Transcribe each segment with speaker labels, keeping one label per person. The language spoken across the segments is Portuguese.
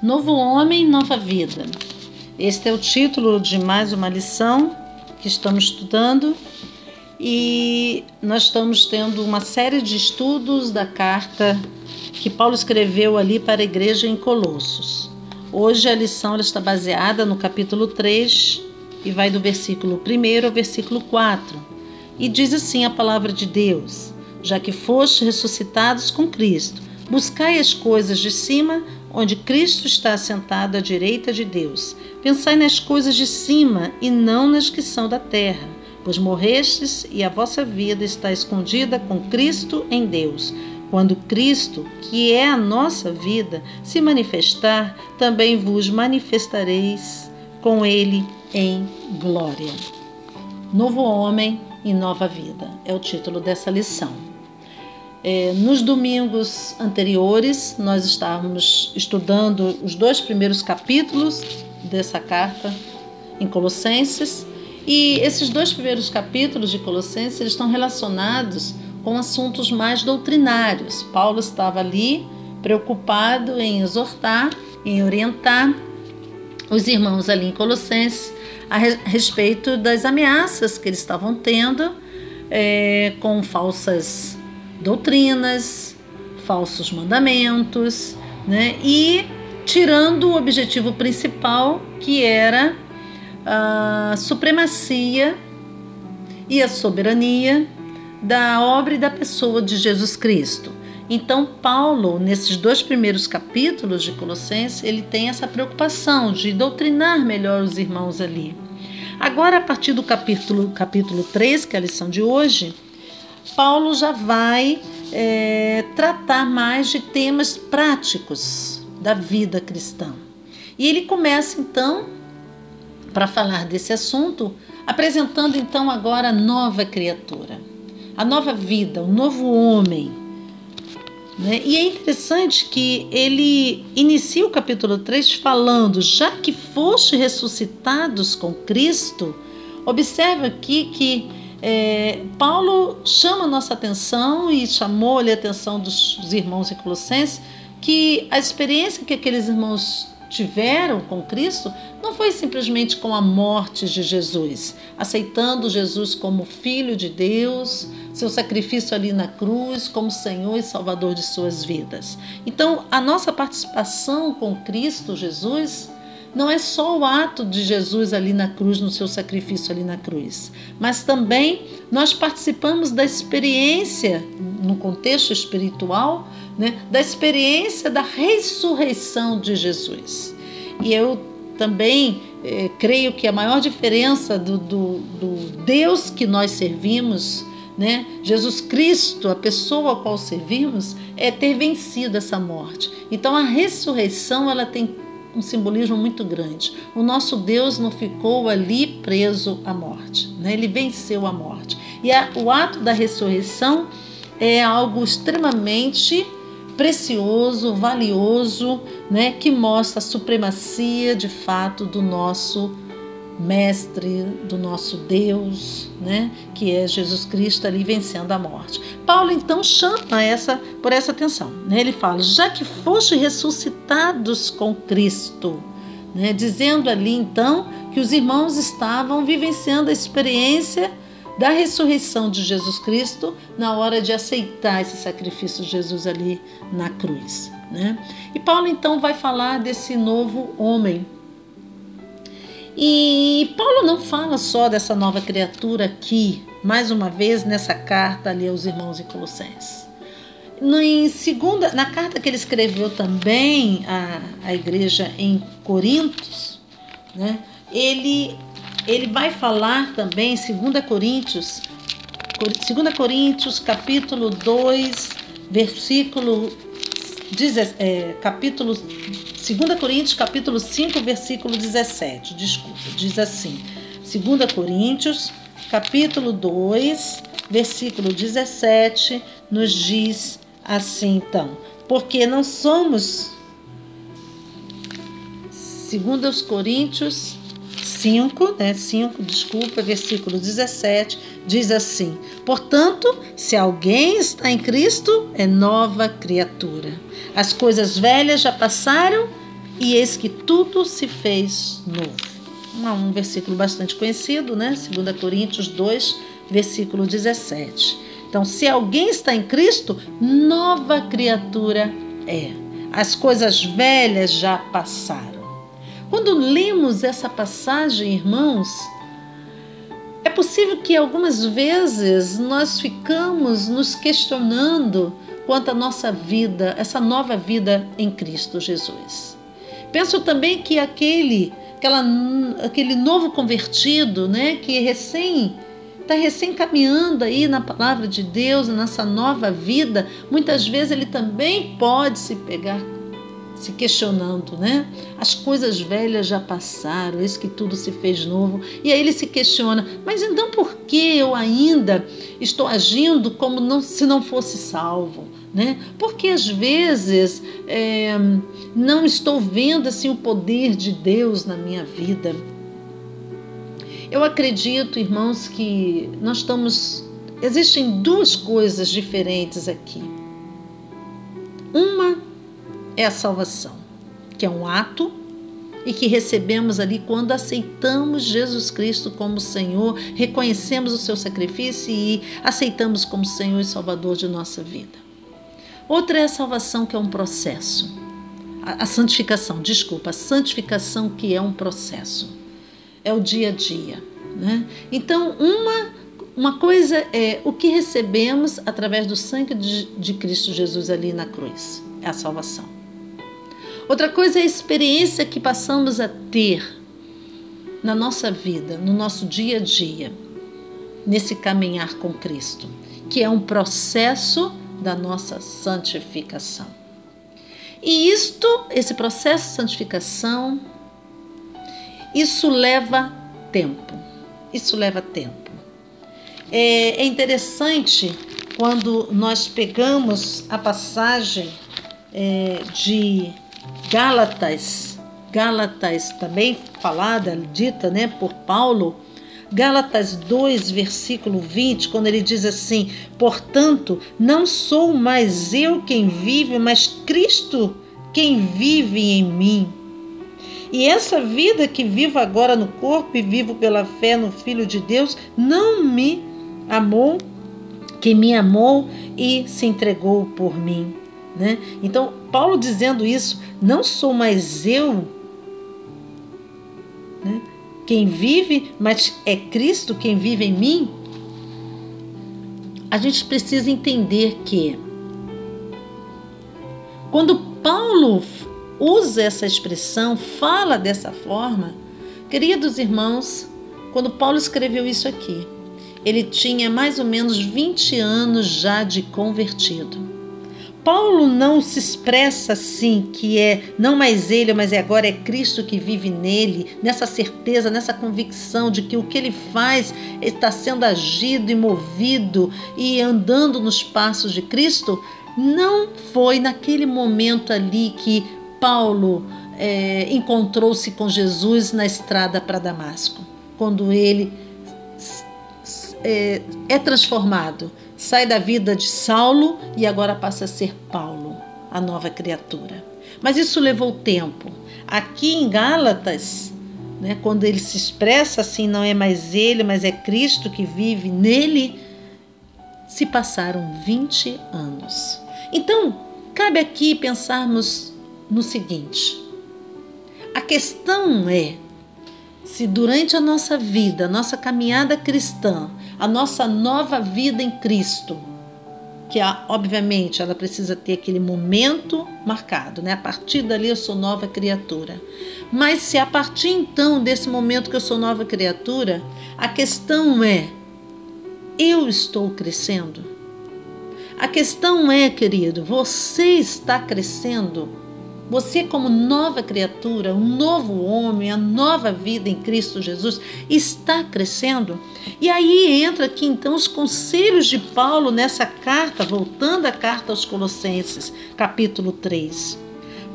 Speaker 1: Novo homem, nova vida. Este é o título de mais uma lição que estamos estudando e nós estamos tendo uma série de estudos da carta que Paulo escreveu ali para a igreja em Colossos. Hoje a lição está baseada no capítulo 3 e vai do versículo 1 ao versículo 4. E diz assim a palavra de Deus: Já que foste ressuscitados com Cristo, buscai as coisas de cima onde Cristo está assentado à direita de Deus. Pensai nas coisas de cima e não nas que são da terra, pois morrestes e a vossa vida está escondida com Cristo em Deus. Quando Cristo, que é a nossa vida, se manifestar, também vos manifestareis com Ele em glória. Novo homem e nova vida é o título dessa lição. É, nos domingos anteriores, nós estávamos estudando os dois primeiros capítulos dessa carta em Colossenses, e esses dois primeiros capítulos de Colossenses estão relacionados com assuntos mais doutrinários. Paulo estava ali preocupado em exortar, em orientar os irmãos ali em Colossenses a respeito das ameaças que eles estavam tendo é, com falsas doutrinas, falsos mandamentos, né? E tirando o objetivo principal, que era a supremacia e a soberania da obra e da pessoa de Jesus Cristo. Então, Paulo, nesses dois primeiros capítulos de Colossenses, ele tem essa preocupação de doutrinar melhor os irmãos ali. Agora, a partir do capítulo, capítulo 3, que é a lição de hoje, Paulo já vai é, tratar mais de temas práticos da vida cristã. E ele começa então, para falar desse assunto, apresentando então agora a nova criatura, a nova vida, o novo homem. Né? E é interessante que ele inicia o capítulo 3 falando: já que foste ressuscitados com Cristo, observe aqui que é, Paulo chama nossa atenção e chamou-lhe a atenção dos irmãos em Colossenses que a experiência que aqueles irmãos tiveram com Cristo não foi simplesmente com a morte de Jesus, aceitando Jesus como Filho de Deus, seu sacrifício ali na cruz, como Senhor e Salvador de suas vidas. Então, a nossa participação com Cristo Jesus não é só o ato de Jesus ali na cruz, no seu sacrifício ali na cruz, mas também nós participamos da experiência, no contexto espiritual, né, da experiência da ressurreição de Jesus. E eu também eh, creio que a maior diferença do, do, do Deus que nós servimos né? Jesus Cristo, a pessoa a qual servimos, é ter vencido essa morte. Então a ressurreição ela tem um simbolismo muito grande. O nosso Deus não ficou ali preso à morte, né? ele venceu a morte. E a, o ato da ressurreição é algo extremamente precioso, valioso, né? que mostra a supremacia de fato do nosso mestre, do nosso Deus, né, que é Jesus Cristo ali vencendo a morte. Paulo então chama essa por essa atenção, né? Ele fala: "Já que foste ressuscitados com Cristo", né, dizendo ali então que os irmãos estavam vivenciando a experiência da ressurreição de Jesus Cristo na hora de aceitar esse sacrifício de Jesus ali na cruz. Né? E Paulo então vai falar desse novo homem, e Paulo não fala só dessa nova criatura aqui, mais uma vez nessa carta ali aos irmãos em Colossenses. Em segunda, na carta que ele escreveu também à, à igreja em Corintos, né, ele, ele vai falar também, em 2 Coríntios, 2 Coríntios capítulo 2, versículo, é, capítulo 2 Coríntios capítulo 5, versículo 17. Desculpa, diz assim. 2 Coríntios capítulo 2, versículo 17 nos diz assim então: porque não somos segundo os Coríntios 5, né, 5, desculpa, versículo 17, diz assim: Portanto, se alguém está em Cristo, é nova criatura. As coisas velhas já passaram, e eis que tudo se fez novo. Um versículo bastante conhecido, né? 2 Coríntios 2, versículo 17. Então, se alguém está em Cristo, nova criatura é. As coisas velhas já passaram. Quando lemos essa passagem, irmãos, possível que algumas vezes nós ficamos nos questionando quanto à nossa vida, essa nova vida em Cristo Jesus. Penso também que aquele, aquela, aquele novo convertido, né, que recém está recém caminhando aí na palavra de Deus, nessa nova vida, muitas vezes ele também pode se pegar se questionando, né? As coisas velhas já passaram, eis que tudo se fez novo. E aí ele se questiona: mas então por que eu ainda estou agindo como não, se não fosse salvo? Né? Porque às vezes é, não estou vendo assim o poder de Deus na minha vida. Eu acredito, irmãos, que nós estamos. Existem duas coisas diferentes aqui. Uma é a salvação, que é um ato e que recebemos ali quando aceitamos Jesus Cristo como Senhor, reconhecemos o seu sacrifício e aceitamos como Senhor e Salvador de nossa vida. Outra é a salvação, que é um processo. A, santificação, desculpa, a santificação que é um processo. É o dia a dia. Né? Então, uma, uma coisa é o que recebemos através do sangue de, de Cristo Jesus ali na cruz é a salvação. Outra coisa é a experiência que passamos a ter na nossa vida, no nosso dia a dia, nesse caminhar com Cristo, que é um processo da nossa santificação. E isto, esse processo de santificação, isso leva tempo. Isso leva tempo. É, é interessante quando nós pegamos a passagem é, de Gálatas, Gálatas também falada, dita né, por Paulo, Gálatas 2, versículo 20, quando ele diz assim: Portanto, não sou mais eu quem vive, mas Cristo quem vive em mim. E essa vida que vivo agora no corpo e vivo pela fé no Filho de Deus, não me amou, que me amou e se entregou por mim. Né? Então, Paulo dizendo isso, não sou mais eu né? quem vive, mas é Cristo quem vive em mim. A gente precisa entender que quando Paulo usa essa expressão, fala dessa forma, queridos irmãos, quando Paulo escreveu isso aqui, ele tinha mais ou menos 20 anos já de convertido. Paulo não se expressa assim, que é não mais ele, mas é agora é Cristo que vive nele, nessa certeza, nessa convicção de que o que ele faz está sendo agido e movido e andando nos passos de Cristo. Não foi naquele momento ali que Paulo é, encontrou-se com Jesus na estrada para Damasco, quando ele é, é transformado sai da vida de Saulo e agora passa a ser Paulo, a nova criatura. Mas isso levou tempo. Aqui em Gálatas, né, quando ele se expressa assim, não é mais ele, mas é Cristo que vive nele, se passaram 20 anos. Então, cabe aqui pensarmos no seguinte: a questão é se durante a nossa vida, nossa caminhada cristã, a nossa nova vida em Cristo, que obviamente ela precisa ter aquele momento marcado, né? A partir dali eu sou nova criatura. Mas se a partir então desse momento que eu sou nova criatura, a questão é: eu estou crescendo? A questão é, querido, você está crescendo? Você, como nova criatura, um novo homem, a nova vida em Cristo Jesus, está crescendo. E aí entra aqui então os conselhos de Paulo nessa carta, voltando à carta aos Colossenses, capítulo 3.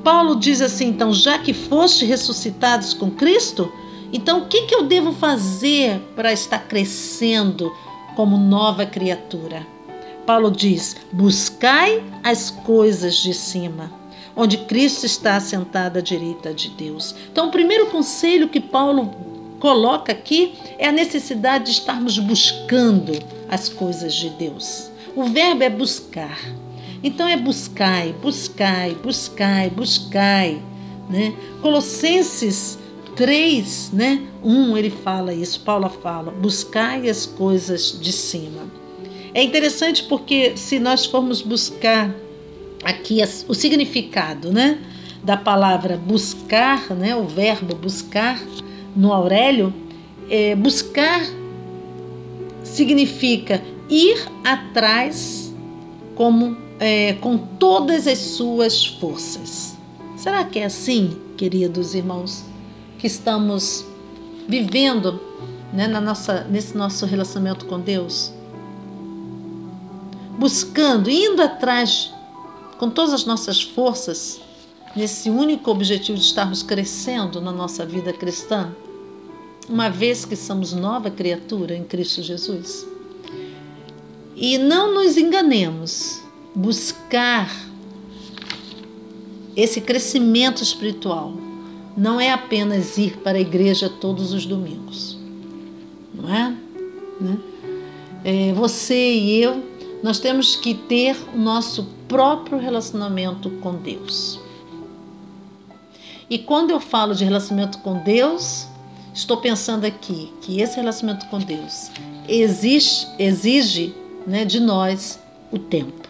Speaker 1: Paulo diz assim: então, já que foste ressuscitados com Cristo, então o que, que eu devo fazer para estar crescendo como nova criatura? Paulo diz: buscai as coisas de cima onde Cristo está assentado à direita de Deus. Então, o primeiro conselho que Paulo coloca aqui é a necessidade de estarmos buscando as coisas de Deus. O verbo é buscar. Então é buscai, buscai, buscai, buscai. Né? Colossenses 3, né? 1, ele fala isso, Paulo fala, buscai as coisas de cima. É interessante porque se nós formos buscar aqui o significado, né, da palavra buscar, né, o verbo buscar no Aurélio, é, buscar significa ir atrás como é, com todas as suas forças. Será que é assim, queridos irmãos, que estamos vivendo né, na nossa, nesse nosso relacionamento com Deus? Buscando, indo atrás com todas as nossas forças, nesse único objetivo de estarmos crescendo na nossa vida cristã, uma vez que somos nova criatura em Cristo Jesus. E não nos enganemos, buscar esse crescimento espiritual não é apenas ir para a igreja todos os domingos, não é? Né? é você e eu, nós temos que ter o nosso próprio relacionamento com Deus. E quando eu falo de relacionamento com Deus, estou pensando aqui que esse relacionamento com Deus exige, exige né, de nós o tempo.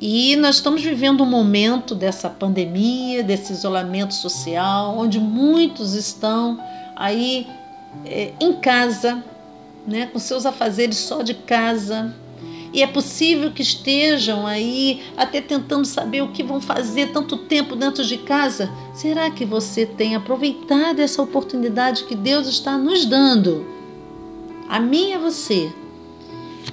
Speaker 1: E nós estamos vivendo um momento dessa pandemia, desse isolamento social, onde muitos estão aí é, em casa, né, com seus afazeres só de casa. E é possível que estejam aí até tentando saber o que vão fazer tanto tempo dentro de casa. Será que você tem aproveitado essa oportunidade que Deus está nos dando? A mim a você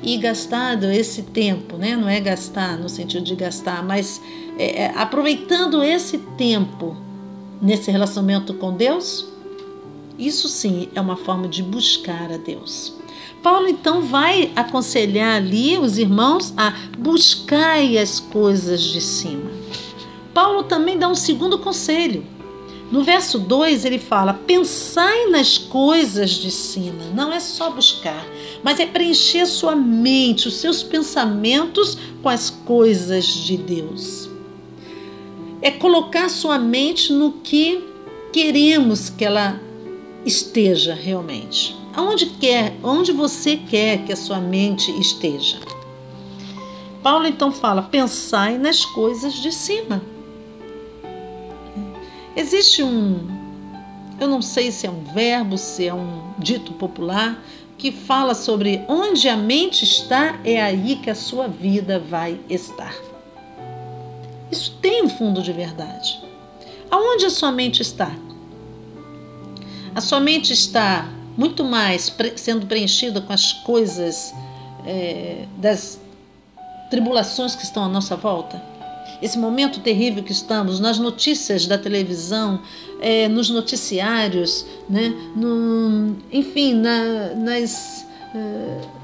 Speaker 1: e gastado esse tempo, né? não é gastar no sentido de gastar, mas é, é, aproveitando esse tempo nesse relacionamento com Deus, isso sim é uma forma de buscar a Deus. Paulo então vai aconselhar ali os irmãos a buscar as coisas de cima. Paulo também dá um segundo conselho. No verso 2 ele fala: pensai nas coisas de cima. Não é só buscar, mas é preencher sua mente, os seus pensamentos com as coisas de Deus. É colocar sua mente no que queremos que ela esteja realmente. Aonde quer, onde você quer que a sua mente esteja. Paulo então fala: pensai nas coisas de cima. Existe um, eu não sei se é um verbo, se é um dito popular, que fala sobre onde a mente está, é aí que a sua vida vai estar. Isso tem um fundo de verdade. Aonde a sua mente está? A sua mente está muito mais sendo preenchida com as coisas é, das tribulações que estão à nossa volta? esse momento terrível que estamos, nas notícias da televisão, é, nos noticiários, né, no, enfim, na, nas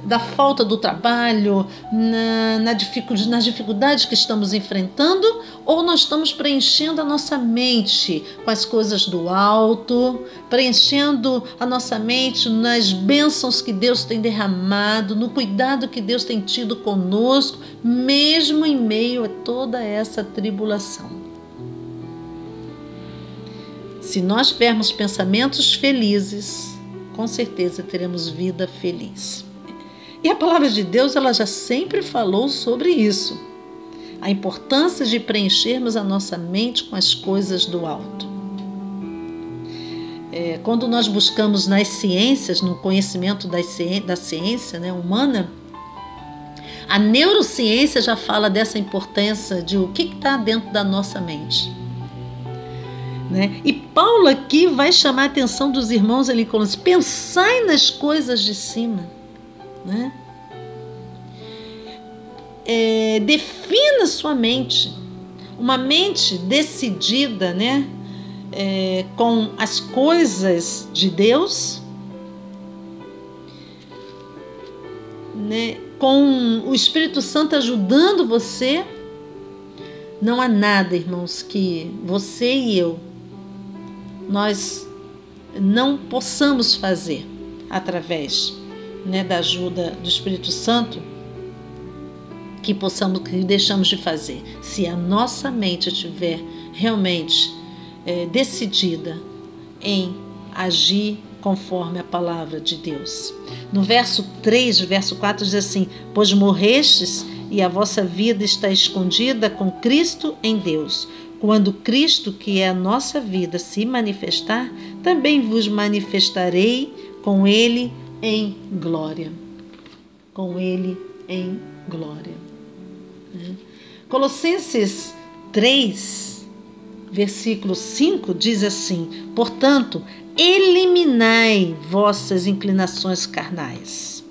Speaker 1: da falta do trabalho, na, na nas dificuldades que estamos enfrentando, ou nós estamos preenchendo a nossa mente com as coisas do alto, preenchendo a nossa mente nas bênçãos que Deus tem derramado, no cuidado que Deus tem tido conosco, mesmo em meio a toda essa tribulação. Se nós tivermos pensamentos felizes, com certeza teremos vida feliz. E a palavra de Deus, ela já sempre falou sobre isso. A importância de preenchermos a nossa mente com as coisas do alto. É, quando nós buscamos nas ciências, no conhecimento da ciência né, humana, a neurociência já fala dessa importância de o que está dentro da nossa mente. Né? Paulo aqui vai chamar a atenção dos irmãos ali, Colossenses, pensai nas coisas de cima. Né? É, defina sua mente, uma mente decidida né? É, com as coisas de Deus, né? com o Espírito Santo ajudando você Não há nada, irmãos, que você e eu nós não possamos fazer através né, da ajuda do Espírito Santo que possamos que deixamos de fazer se a nossa mente estiver realmente é, decidida em agir conforme a palavra de Deus. No verso 3, verso 4 diz assim: Pois morrestes e a vossa vida está escondida com Cristo em Deus. Quando Cristo, que é a nossa vida, se manifestar, também vos manifestarei com Ele em glória. Com Ele em glória. Colossenses 3, versículo 5 diz assim: Portanto, eliminai vossas inclinações carnais.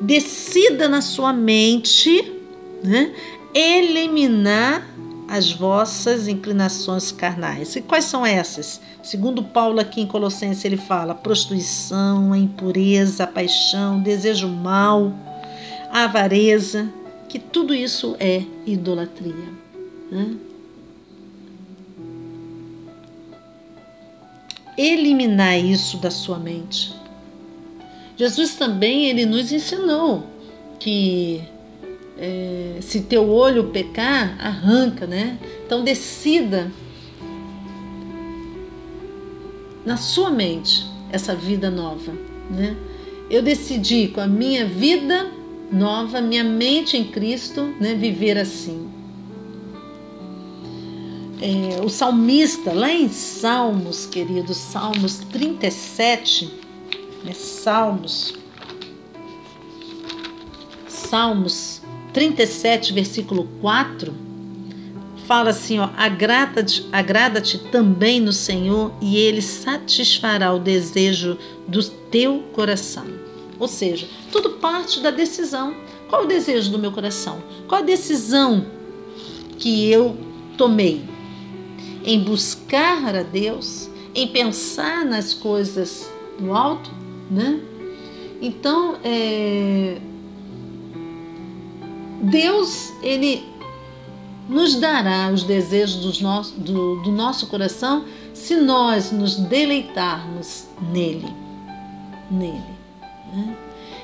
Speaker 1: Decida na sua mente né, eliminar as vossas inclinações carnais. E quais são essas? Segundo Paulo aqui em Colossenses ele fala prostituição, impureza, paixão, desejo mal, a avareza, que tudo isso é idolatria. Né? Eliminar isso da sua mente. Jesus também ele nos ensinou que é, se teu olho pecar, arranca, né? Então decida na sua mente essa vida nova, né? Eu decidi com a minha vida nova, minha mente em Cristo, né, viver assim. É, o salmista, lá em Salmos, queridos, Salmos 37, né, Salmos, Salmos 37, versículo 4, fala assim: ó, agrada-te agrada também no Senhor e Ele satisfará o desejo do teu coração. Ou seja, tudo parte da decisão. Qual o desejo do meu coração? Qual a decisão que eu tomei? Em buscar a Deus, em pensar nas coisas do alto, né? Então, é, Deus, ele nos dará os desejos do nosso, do, do nosso coração se nós nos deleitarmos nele. Nele. Né?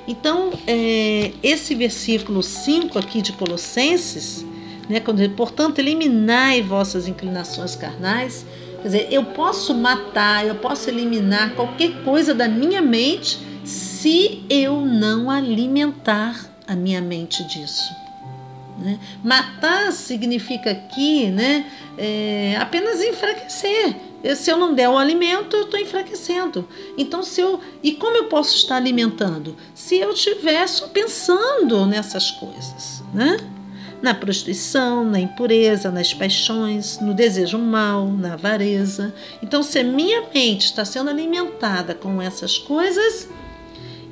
Speaker 1: Então, é, esse versículo 5 aqui de Colossenses, né, quando portanto, eliminai vossas inclinações carnais, quer dizer, eu posso matar, eu posso eliminar qualquer coisa da minha mente se eu não alimentar a minha mente disso. Né? Matar significa aqui né, é, apenas enfraquecer. Se eu não der o alimento, eu estou enfraquecendo. Então, se eu. E como eu posso estar alimentando? Se eu estiver só pensando nessas coisas, né? Na prostituição, na impureza, nas paixões, no desejo mal, na avareza. Então, se a minha mente está sendo alimentada com essas coisas,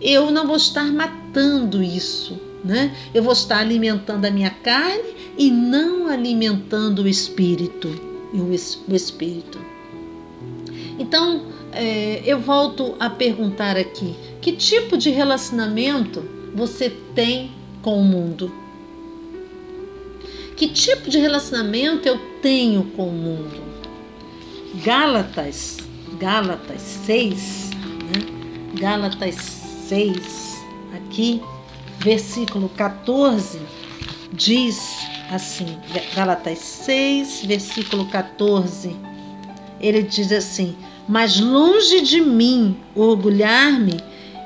Speaker 1: eu não vou estar matando isso né? Eu vou estar alimentando a minha carne e não alimentando o espírito o, espírito. Então, é, eu volto a perguntar aqui: que tipo de relacionamento você tem com o mundo? Que tipo de relacionamento eu tenho com o mundo? Gálatas, Gálatas 6, né? Gálatas 6, aqui versículo 14, diz assim, Galatas 6, versículo 14, ele diz assim: Mas longe de mim orgulhar-me,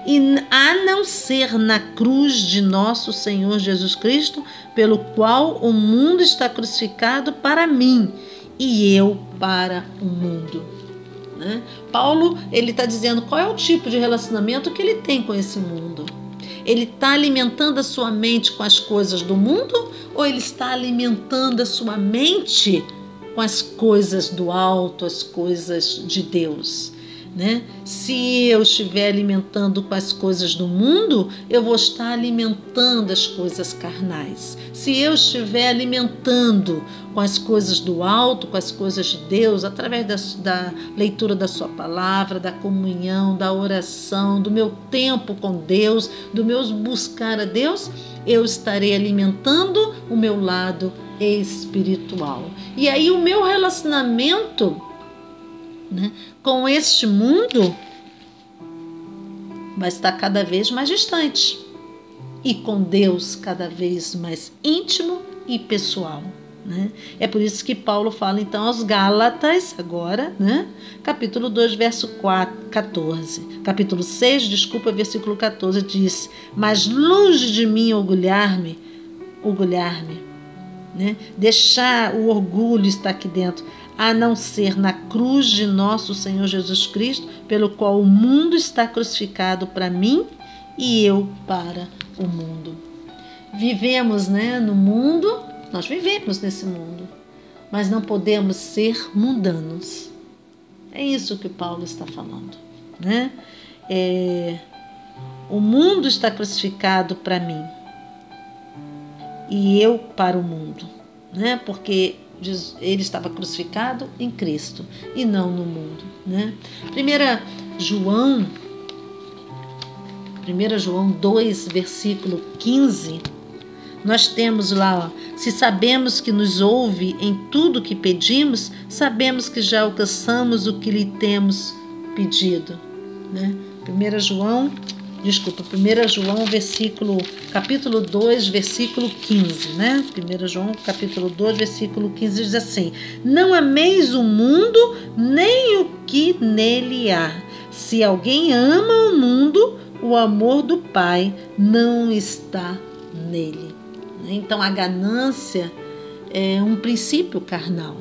Speaker 1: e a não ser na cruz de nosso Senhor Jesus Cristo, pelo qual o mundo está crucificado para mim e eu para o mundo. Né? Paulo ele está dizendo qual é o tipo de relacionamento que ele tem com esse mundo. Ele está alimentando a sua mente com as coisas do mundo ou ele está alimentando a sua mente com as coisas do alto, as coisas de Deus? Né? Se eu estiver alimentando com as coisas do mundo, eu vou estar alimentando as coisas carnais. Se eu estiver alimentando com as coisas do alto, com as coisas de Deus, através da, da leitura da Sua palavra, da comunhão, da oração, do meu tempo com Deus, do meu buscar a Deus, eu estarei alimentando o meu lado espiritual. E aí o meu relacionamento né, com este mundo vai estar cada vez mais distante e com Deus cada vez mais íntimo e pessoal. Né? É por isso que Paulo fala então aos Gálatas, agora, né? capítulo 2, verso 4, 14. Capítulo 6, desculpa, versículo 14 diz: Mas longe de mim orgulhar-me, orgulhar-me, né? deixar o orgulho estar aqui dentro, a não ser na cruz de nosso Senhor Jesus Cristo, pelo qual o mundo está crucificado para mim e eu para o mundo. Vivemos né, no mundo, nós vivemos nesse mundo, mas não podemos ser mundanos. É isso que Paulo está falando. Né? É, o mundo está crucificado para mim e eu para o mundo, né? porque ele estava crucificado em Cristo e não no mundo. Né? Primeira João, 1 João 2, versículo 15, nós temos lá, ó, se sabemos que nos ouve em tudo que pedimos, sabemos que já alcançamos o que lhe temos pedido. Né? 1 João desculpa, 1 João, versículo, capítulo 2, versículo 15, né? 1 João, capítulo 2, versículo 15 diz assim: Não ameis o mundo, nem o que nele há. Se alguém ama o mundo, o amor do Pai não está nele. Então a ganância é um princípio carnal.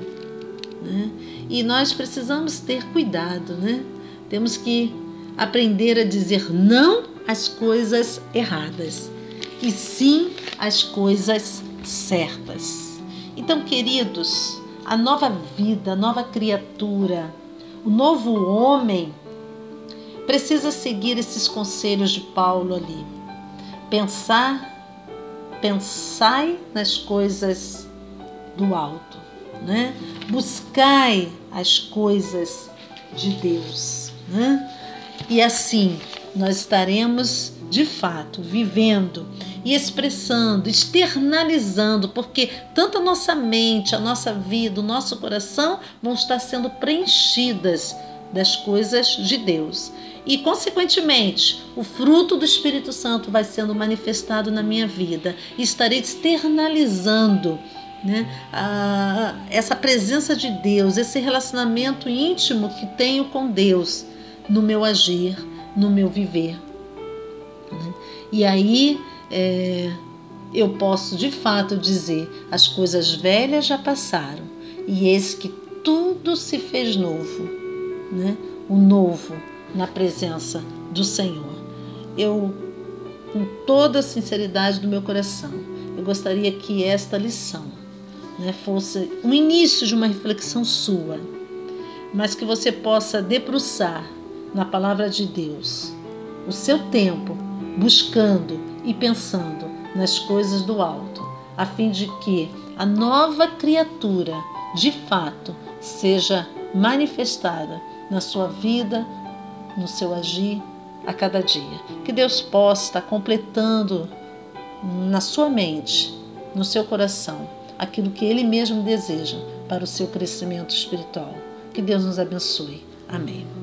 Speaker 1: Né? E nós precisamos ter cuidado, né? Temos que aprender a dizer não às coisas erradas, e sim às coisas certas. Então, queridos, a nova vida, a nova criatura, o novo homem precisa seguir esses conselhos de Paulo ali. Pensar, pensai nas coisas do alto, né? Buscai as coisas de Deus, né? E assim nós estaremos de fato vivendo e expressando, externalizando, porque tanto a nossa mente, a nossa vida, o nosso coração vão estar sendo preenchidas das coisas de Deus. E, consequentemente, o fruto do Espírito Santo vai sendo manifestado na minha vida. Estarei externalizando né, a, essa presença de Deus, esse relacionamento íntimo que tenho com Deus no meu agir, no meu viver. Né? E aí é, eu posso de fato dizer: as coisas velhas já passaram, e eis que tudo se fez novo, né? o novo na presença do Senhor. Eu, com toda a sinceridade do meu coração, eu gostaria que esta lição né, fosse o início de uma reflexão sua, mas que você possa debruçar na palavra de Deus, o seu tempo buscando e pensando nas coisas do alto, a fim de que a nova criatura, de fato, seja manifestada na sua vida, no seu agir a cada dia. Que Deus possa estar completando na sua mente, no seu coração, aquilo que Ele mesmo deseja para o seu crescimento espiritual. Que Deus nos abençoe. Amém.